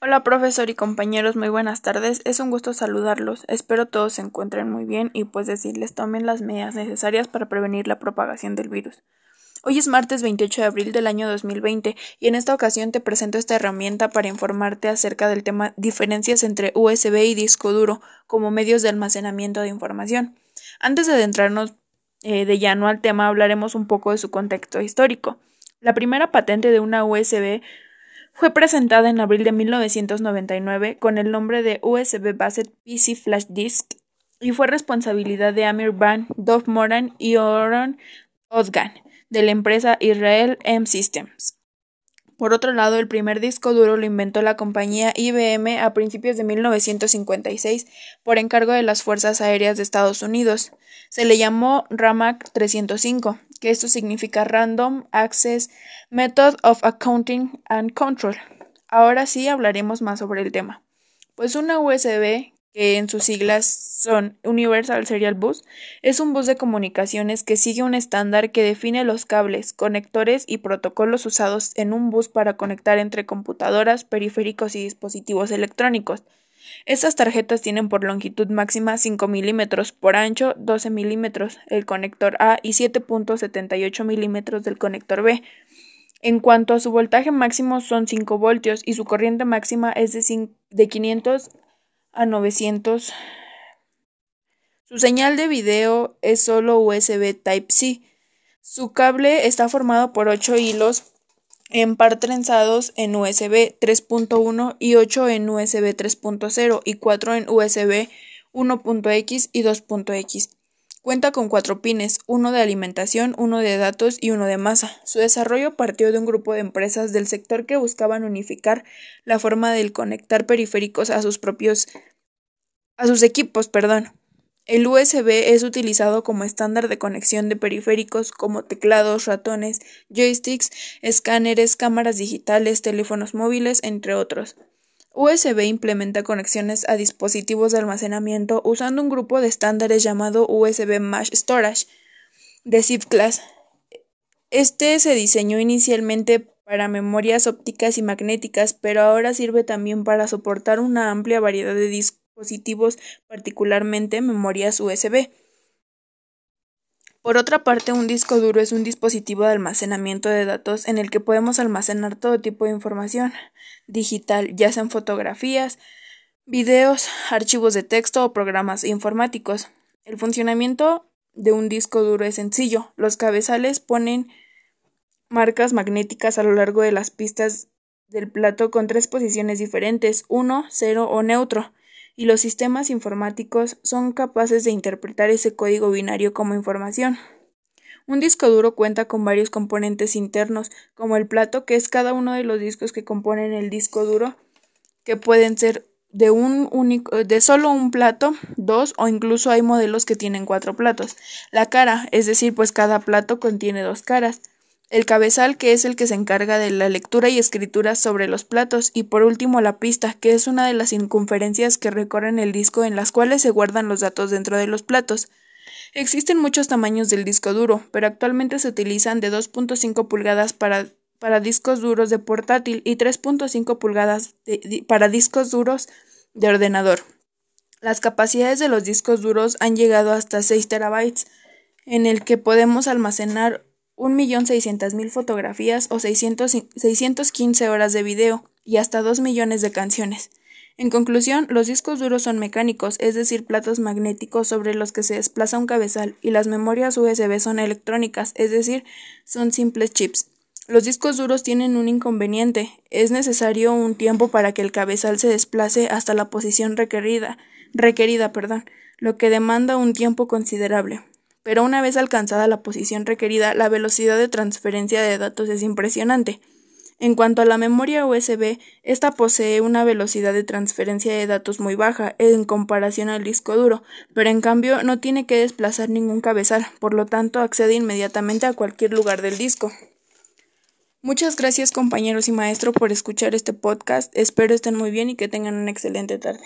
Hola profesor y compañeros, muy buenas tardes. Es un gusto saludarlos. Espero todos se encuentren muy bien y pues decirles tomen las medidas necesarias para prevenir la propagación del virus. Hoy es martes 28 de abril del año 2020 y en esta ocasión te presento esta herramienta para informarte acerca del tema diferencias entre USB y disco duro como medios de almacenamiento de información. Antes de adentrarnos eh, de llano al tema hablaremos un poco de su contexto histórico. La primera patente de una USB fue presentada en abril de 1999 con el nombre de USB Based PC Flash Disk y fue responsabilidad de Amir Ban, Dov Moran y Oron Ozgan de la empresa Israel M Systems. Por otro lado, el primer disco duro lo inventó la compañía IBM a principios de 1956 por encargo de las Fuerzas Aéreas de Estados Unidos. Se le llamó RAMAC 305 que esto significa Random Access Method of Accounting and Control. Ahora sí hablaremos más sobre el tema. Pues una USB, que en sus siglas son Universal Serial Bus, es un bus de comunicaciones que sigue un estándar que define los cables, conectores y protocolos usados en un bus para conectar entre computadoras, periféricos y dispositivos electrónicos. Estas tarjetas tienen por longitud máxima 5 milímetros, por ancho 12 milímetros el conector A y 7.78 milímetros del conector B. En cuanto a su voltaje máximo son 5 voltios y su corriente máxima es de, de 500 a 900. Su señal de video es solo USB Type-C. Su cable está formado por 8 hilos en par trenzados en USB 3.1 y 8 en USB 3.0 y 4 en USB 1.x y 2.x. Cuenta con cuatro pines, uno de alimentación, uno de datos y uno de masa. Su desarrollo partió de un grupo de empresas del sector que buscaban unificar la forma de conectar periféricos a sus propios a sus equipos, perdón. El USB es utilizado como estándar de conexión de periféricos como teclados, ratones, joysticks, escáneres, cámaras digitales, teléfonos móviles, entre otros. USB implementa conexiones a dispositivos de almacenamiento usando un grupo de estándares llamado USB Mesh Storage de ZIP Class. Este se diseñó inicialmente para memorias ópticas y magnéticas, pero ahora sirve también para soportar una amplia variedad de dispositivos, particularmente memorias USB. Por otra parte, un disco duro es un dispositivo de almacenamiento de datos en el que podemos almacenar todo tipo de información digital, ya sean fotografías, videos, archivos de texto o programas informáticos. El funcionamiento de un disco duro es sencillo. Los cabezales ponen marcas magnéticas a lo largo de las pistas del plato con tres posiciones diferentes, 1, 0 o neutro y los sistemas informáticos son capaces de interpretar ese código binario como información. Un disco duro cuenta con varios componentes internos, como el plato, que es cada uno de los discos que componen el disco duro, que pueden ser de un único, de solo un plato, dos o incluso hay modelos que tienen cuatro platos. La cara, es decir, pues cada plato contiene dos caras el cabezal, que es el que se encarga de la lectura y escritura sobre los platos, y por último la pista, que es una de las circunferencias que recorren el disco en las cuales se guardan los datos dentro de los platos. Existen muchos tamaños del disco duro, pero actualmente se utilizan de 2.5 pulgadas para, para, discos duros de portátil y 3.5 pulgadas para discos duros de ordenador. Las capacidades de los discos duros han llegado hasta 6 terabytes, en el que podemos almacenar 1.600.000 fotografías o 615 horas de video y hasta 2 millones de canciones. En conclusión, los discos duros son mecánicos, es decir, platos magnéticos sobre los que se desplaza un cabezal, y las memorias USB son electrónicas, es decir, son simples chips. Los discos duros tienen un inconveniente, es necesario un tiempo para que el cabezal se desplace hasta la posición requerida, requerida, perdón, lo que demanda un tiempo considerable pero una vez alcanzada la posición requerida, la velocidad de transferencia de datos es impresionante. En cuanto a la memoria USB, esta posee una velocidad de transferencia de datos muy baja en comparación al disco duro, pero en cambio no tiene que desplazar ningún cabezal, por lo tanto accede inmediatamente a cualquier lugar del disco. Muchas gracias compañeros y maestro por escuchar este podcast, espero estén muy bien y que tengan una excelente tarde.